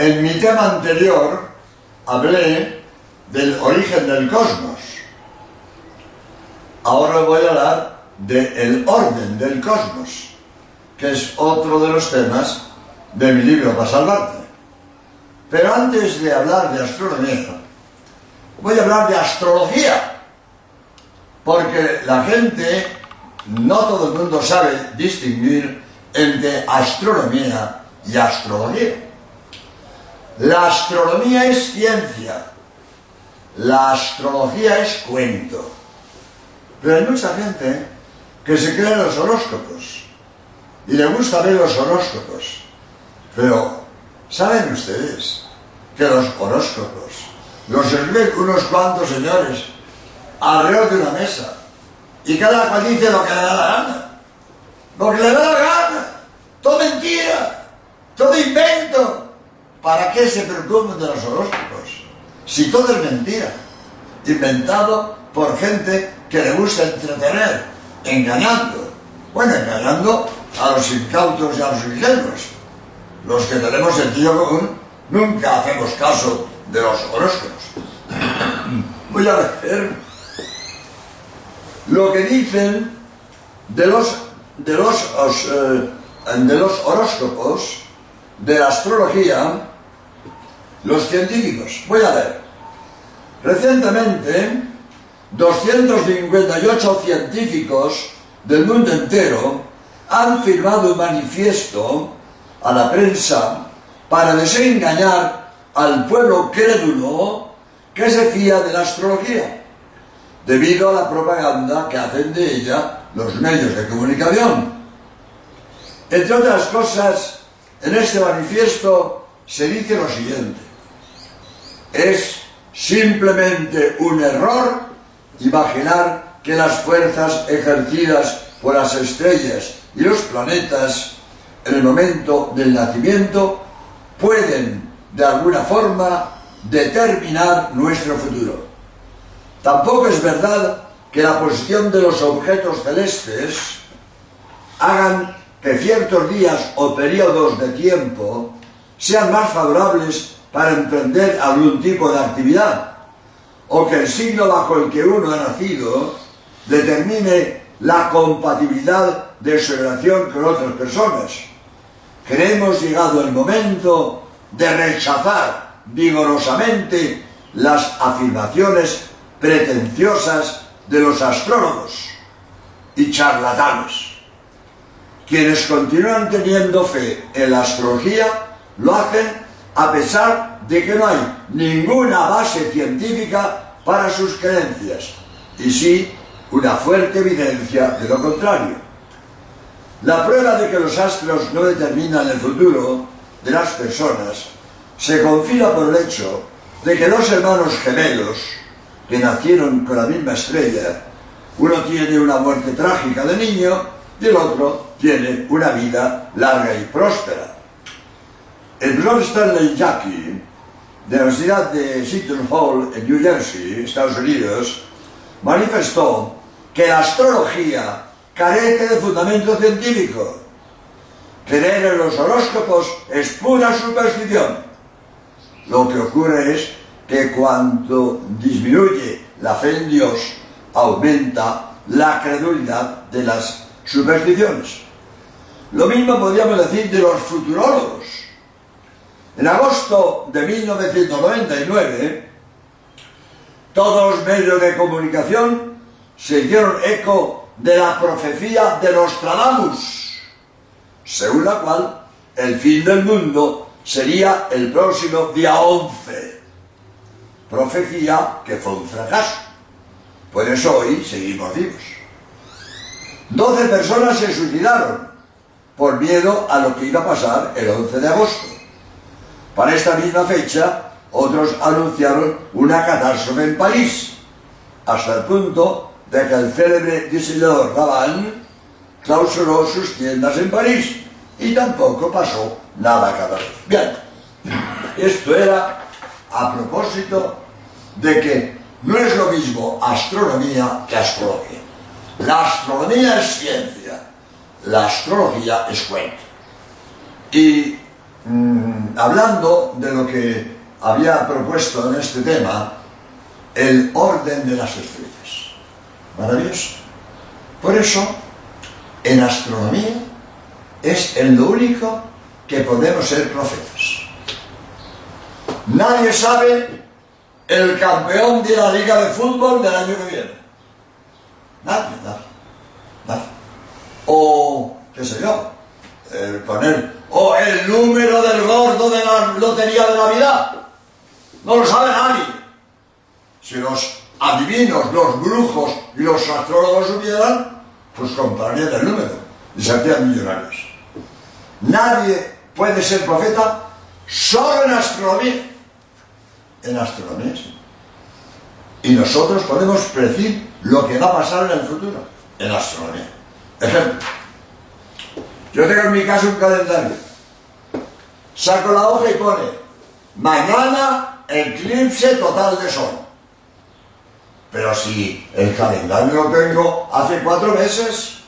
En mi tema anterior hablé del origen del cosmos. Ahora voy a hablar del orden del cosmos, que es otro de los temas de mi libro para salvarte. Pero antes de hablar de astronomía, voy a hablar de astrología, porque la gente, no todo el mundo sabe distinguir entre astronomía y astrología. La astronomía es ciencia, la astrología es cuento. Pero hay mucha gente que se cree en los horóscopos y le gusta ver los horóscopos. Pero, ¿saben ustedes que los horóscopos los escriben unos cuantos señores alrededor de una mesa y cada cual dice lo que le da la gana? Lo que le da la gana. Todo mentira, todo invento. ¿Para qué se preocupan de los horóscopos? Si todo es mentira, inventado por gente que le gusta entretener, engañando. Bueno, engañando a los incautos y a los ingenuos. Los que tenemos sentido común nunca hacemos caso de los horóscopos. Voy a ver lo que dicen de los, de los, eh, de los horóscopos, de la astrología, los científicos. Voy a ver. Recientemente, 258 científicos del mundo entero han firmado un manifiesto a la prensa para desengañar al pueblo crédulo que se fía de la astrología, debido a la propaganda que hacen de ella los medios de comunicación. Entre otras cosas, en este manifiesto se dice lo siguiente. Es simplemente un error imaginar que las fuerzas ejercidas por las estrellas y los planetas en el momento del nacimiento pueden de alguna forma determinar nuestro futuro. Tampoco es verdad que la posición de los objetos celestes hagan que ciertos días o periodos de tiempo sean más favorables para emprender algún tipo de actividad, o que el signo bajo el que uno ha nacido determine la compatibilidad de su relación con otras personas. Creemos llegado el momento de rechazar vigorosamente las afirmaciones pretenciosas de los astrólogos y charlatanes. Quienes continúan teniendo fe en la astrología lo hacen a pesar de que no hay ninguna base científica para sus creencias y sí una fuerte evidencia de lo contrario. La prueba de que los astros no determinan el futuro de las personas se confina por el hecho de que dos hermanos gemelos que nacieron con la misma estrella, uno tiene una muerte trágica de niño y el otro tiene una vida larga y próspera. El profesor Stanley Jackie, de la Universidad de Seton Hall, en New Jersey, Estados Unidos, manifestó que la astrología carece de fundamento científico. Creer en los horóscopos es pura superstición. Lo que ocurre es que cuando disminuye la fe en Dios, aumenta la credulidad de las supersticiones. Lo mismo podríamos decir de los futurólogos En agosto de 1999, todos los medios de comunicación se hicieron eco de la profecía de Nostradamus, según la cual el fin del mundo sería el próximo día 11. Profecía que fue un fracaso. Por eso hoy seguimos vivos. 12 personas se suicidaron por miedo a lo que iba a pasar el 11 de agosto. Para esta misma fecha, otros anunciaron una catástrofe en París, hasta el punto de que el célebre diseñador Rabanne clausuró sus tiendas en París y tampoco pasó nada vez. Bien, esto era a propósito de que no es lo mismo astronomía que astrología. La astronomía es ciencia, la astrología es cuento. Y mm, hablando de lo que había propuesto en este tema, el orden de las estrellas. Maravilloso. Por eso, en astronomía es en lo único que podemos ser profetas. Nadie sabe el campeón de la liga de fútbol del año que viene. Nadie, nadie. O, qué sé yo, el poner, o el número del gordo de la lotería de Navidad. No lo sabe nadie. Si los adivinos, los brujos y los astrólogos supieran, pues comprarían el número y se millonarios. Nadie puede ser profeta solo en astronomía en astronomía. Y nosotros podemos predecir lo que va a pasar en el futuro en astronomía. Ejemplo, yo tengo en mi casa un calendario. Saco la hoja y pone mañana eclipse total de sol. Pero si el calendario lo tengo hace cuatro meses,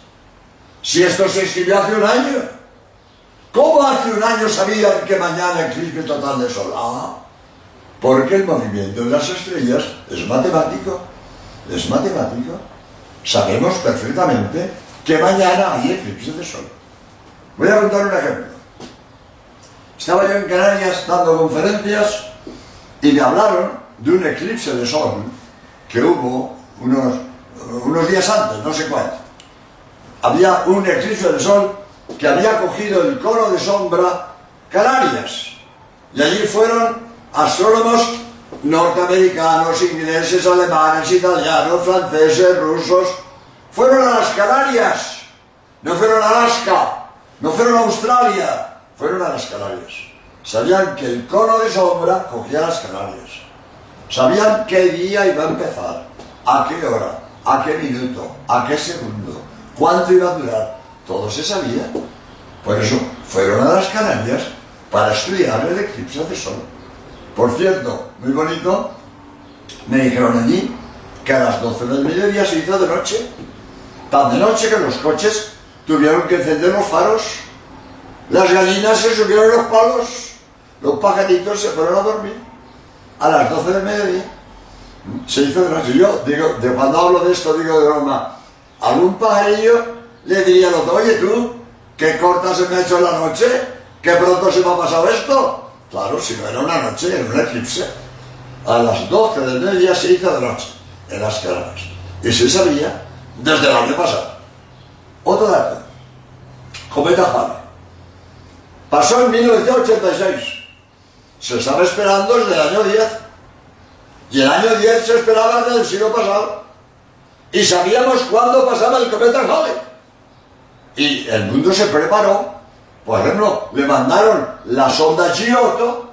si esto se escribió hace un año, ¿cómo hace un año sabían que mañana eclipse total de sol? Ah, porque el movimiento de las estrellas es matemático, es matemático. Sabemos perfectamente que mañana hay eclipse de sol. Voy a contar un ejemplo. Estaba yo en Canarias dando conferencias y me hablaron de un eclipse de sol que hubo unos, unos días antes, no sé cuánto. Había un eclipse de sol que había cogido el cono de sombra Canarias. Y allí fueron astrólogos norteamericanos, ingleses, alemanes, italianos, franceses, rusos, fueron a las Canarias, no fueron a Alaska, no fueron a Australia, fueron a las Canarias. Sabían que el cono de sombra cogía las Canarias. Sabían qué día iba a empezar, a qué hora, a qué minuto, a qué segundo, cuánto iba a durar. Todo se sabía. Por eso fueron a las Canarias para estudiar el eclipse de sol. Por cierto, muy bonito, me dijeron allí que a las 12 del mediodía se hizo de noche. Tan de noche que los coches tuvieron que encender los faros. Las gallinas se subieron los palos, los pajaritos se fueron a dormir. A las 12 del mediodía se hizo de noche. Yo digo, de cuando hablo de esto, digo de broma, algún pajarillo le diría al otro, oye tú, qué corta se me ha hecho la noche, qué pronto se me ha pasado esto. Claro, si no era una noche, era un eclipse. A las 12 del mediodía se hizo de noche, en las Canarias. Y se sabía desde el año pasado. Otro dato. Cometa Halley. Pasó en 1986. Se estaba esperando desde el año 10. Y el año 10 se esperaba desde el siglo pasado. Y sabíamos cuándo pasaba el cometa Halley. Y el mundo se preparó por ejemplo, le mandaron la sonda Giotto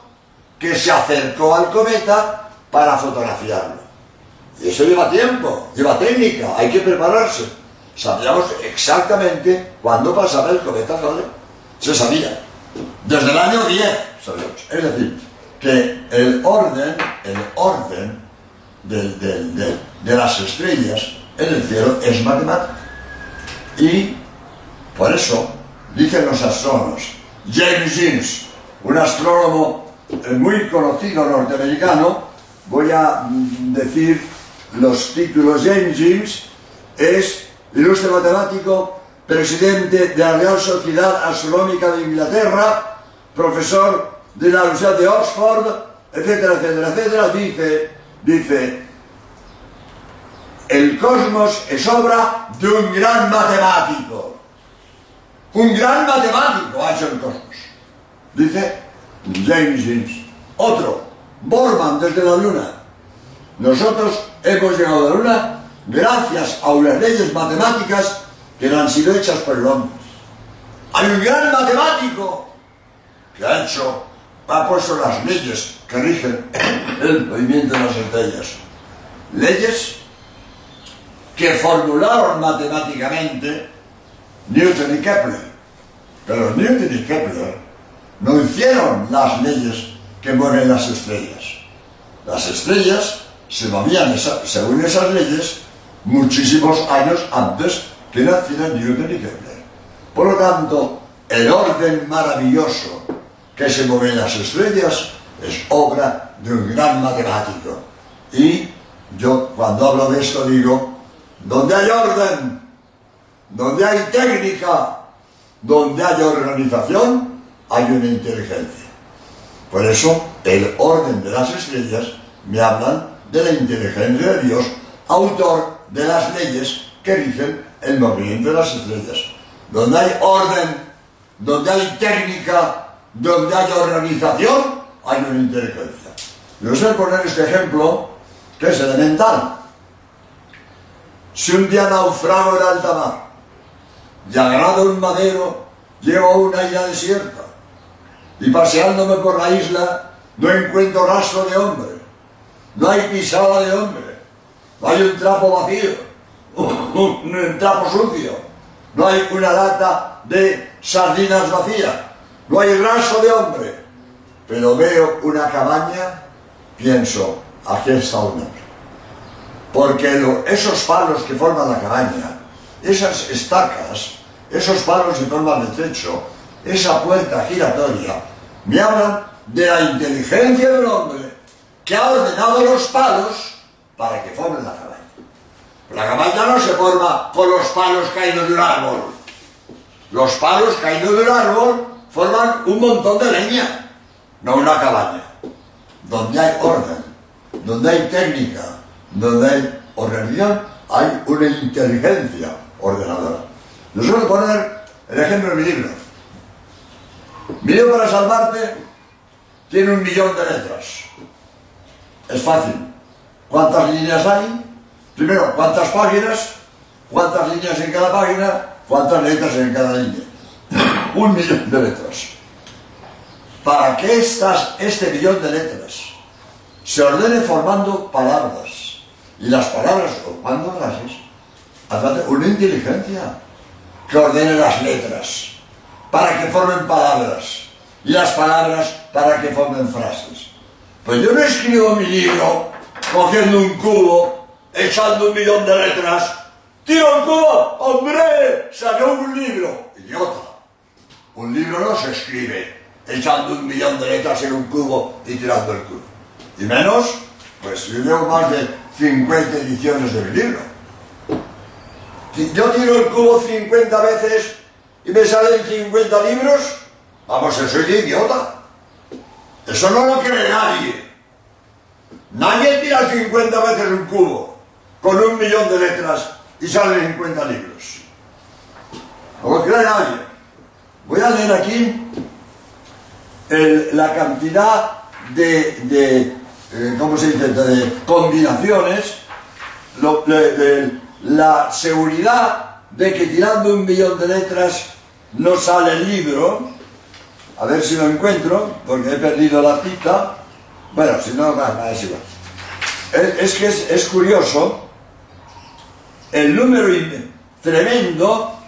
que se acercó al cometa para fotografiarlo. Y eso lleva tiempo, lleva técnica, hay que prepararse. Sabíamos exactamente cuándo pasaba el cometa Halley. Se sabía. Desde el año 10 sabíamos. Es decir, que el orden, el orden de las estrellas en el cielo es matemático. Y por eso dicen los astrónomos. James Jeans, un astrónomo eh, muy conocido norteamericano, voy a mm, decir los títulos. James Jeans es ilustre matemático, presidente de la Real Sociedad Astronómica de Inglaterra, profesor de la Universidad de Oxford, etcétera, etcétera, etcétera, dice, dice, el cosmos es obra de un gran matemático. Un gran matemático ha hecho el cosmos. Dice James James. Otro, Borman desde la Luna. Nosotros hemos llegado a la Luna gracias a unas leyes matemáticas que no han sido hechas por el hombre. Hay un gran matemático que ha hecho, ha puesto las leyes que rigen el movimiento de las estrellas. Leyes que formularon matemáticamente Newton y Kepler. Pero Newton y Kepler no hicieron las leyes que mueven las estrellas. Las estrellas se movían según esas leyes muchísimos años antes que nacieran Newton y Kepler. Por lo tanto, el orden maravilloso que se mueven las estrellas es obra de un gran matemático. Y yo cuando hablo de esto digo, donde hay orden, donde hay técnica, donde hay organización, hay una inteligencia. Por eso el orden de las estrellas me hablan de la inteligencia de Dios, autor de las leyes que dicen el movimiento de las estrellas. Donde hay orden, donde hay técnica, donde hay organización, hay una inteligencia. Yo a poner este ejemplo que es elemental. Si un día naufrago en alta mar y agarrado un madero llego a una isla desierta y paseándome por la isla no encuentro rastro de hombre, no hay pisada de hombre, no hay un trapo vacío, un trapo sucio, no hay una lata de sardinas vacía, no hay rastro de hombre, pero veo una cabaña, pienso, aquí está un hombre. Porque esos palos que forman la cabaña, esas estacas, esos palos que forman el techo, esa puerta giratoria, me hablan de la inteligencia del hombre que ha ordenado los palos para que formen la cabaña. La cabaña no se forma con los palos caídos de un árbol. Los palos caídos de un árbol forman un montón de leña, no una cabaña. Donde hay orden, donde hay técnica, donde hay organización, hay una inteligencia ordenadora. Nos voy a poner el ejemplo de mi libro. Mi libro para salvarte tiene un millón de letras. Es fácil. ¿Cuántas líneas hay? Primero, ¿cuántas páginas? ¿Cuántas líneas en cada página? ¿Cuántas letras en cada línea? un millón de letras. Para que estas, este millón de letras se ordene formando palabras, y las palabras formando frases, hace una inteligencia que ordene las letras, para que formen palabras, y las palabras para que formen frases. Pues yo no escribo mi libro cogiendo un cubo, echando un millón de letras, tiro el cubo, hombre, salió un libro, idiota. Un libro no se escribe echando un millón de letras en un cubo y tirando el cubo. Y menos, pues yo llevo más de 50 ediciones de mi libro. Yo tiro el cubo 50 veces y me salen 50 libros, vamos, eso es idiota. Eso no lo cree nadie. Nadie tira 50 veces un cubo con un millón de letras y salen 50 libros. No lo cree nadie. Voy a leer aquí la cantidad de, eh, ¿cómo se dice?, de combinaciones, la seguridad de que tirando un millón de letras no sale el libro, a ver si lo encuentro, porque he perdido la cita, bueno, si no, es igual. Es, que es, curioso el número tremendo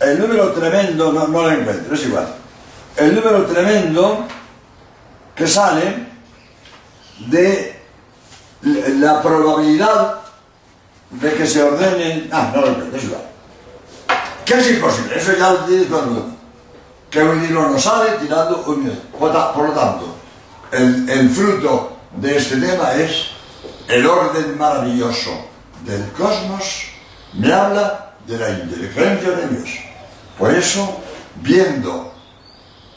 el número tremendo, no, lo encuentro, es igual. El número tremendo que sale de la probabilidad de que se ordenen... Ah, no lo encuentro, es igual. Que es imposible, eso ya lo tiene todo el mundo. Que un libro no sale tirando un minuto. Por lo tanto, el, fruto de este tema es el orden maravilloso del cosmos me habla de la inteligencia de Dios. Por eso, viendo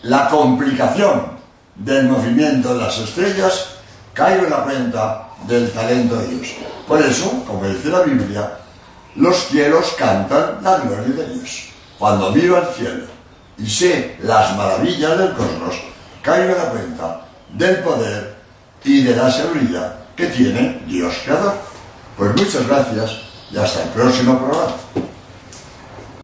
la complicación del movimiento de las estrellas, caigo en la cuenta del talento de Dios. Por eso, como dice la Biblia, los cielos cantan la gloria de Dios. Cuando miro al cielo y sé las maravillas del cosmos, caigo en la cuenta del poder y de la seguridad que tiene Dios Creador. Pues muchas gracias y hasta el próximo programa.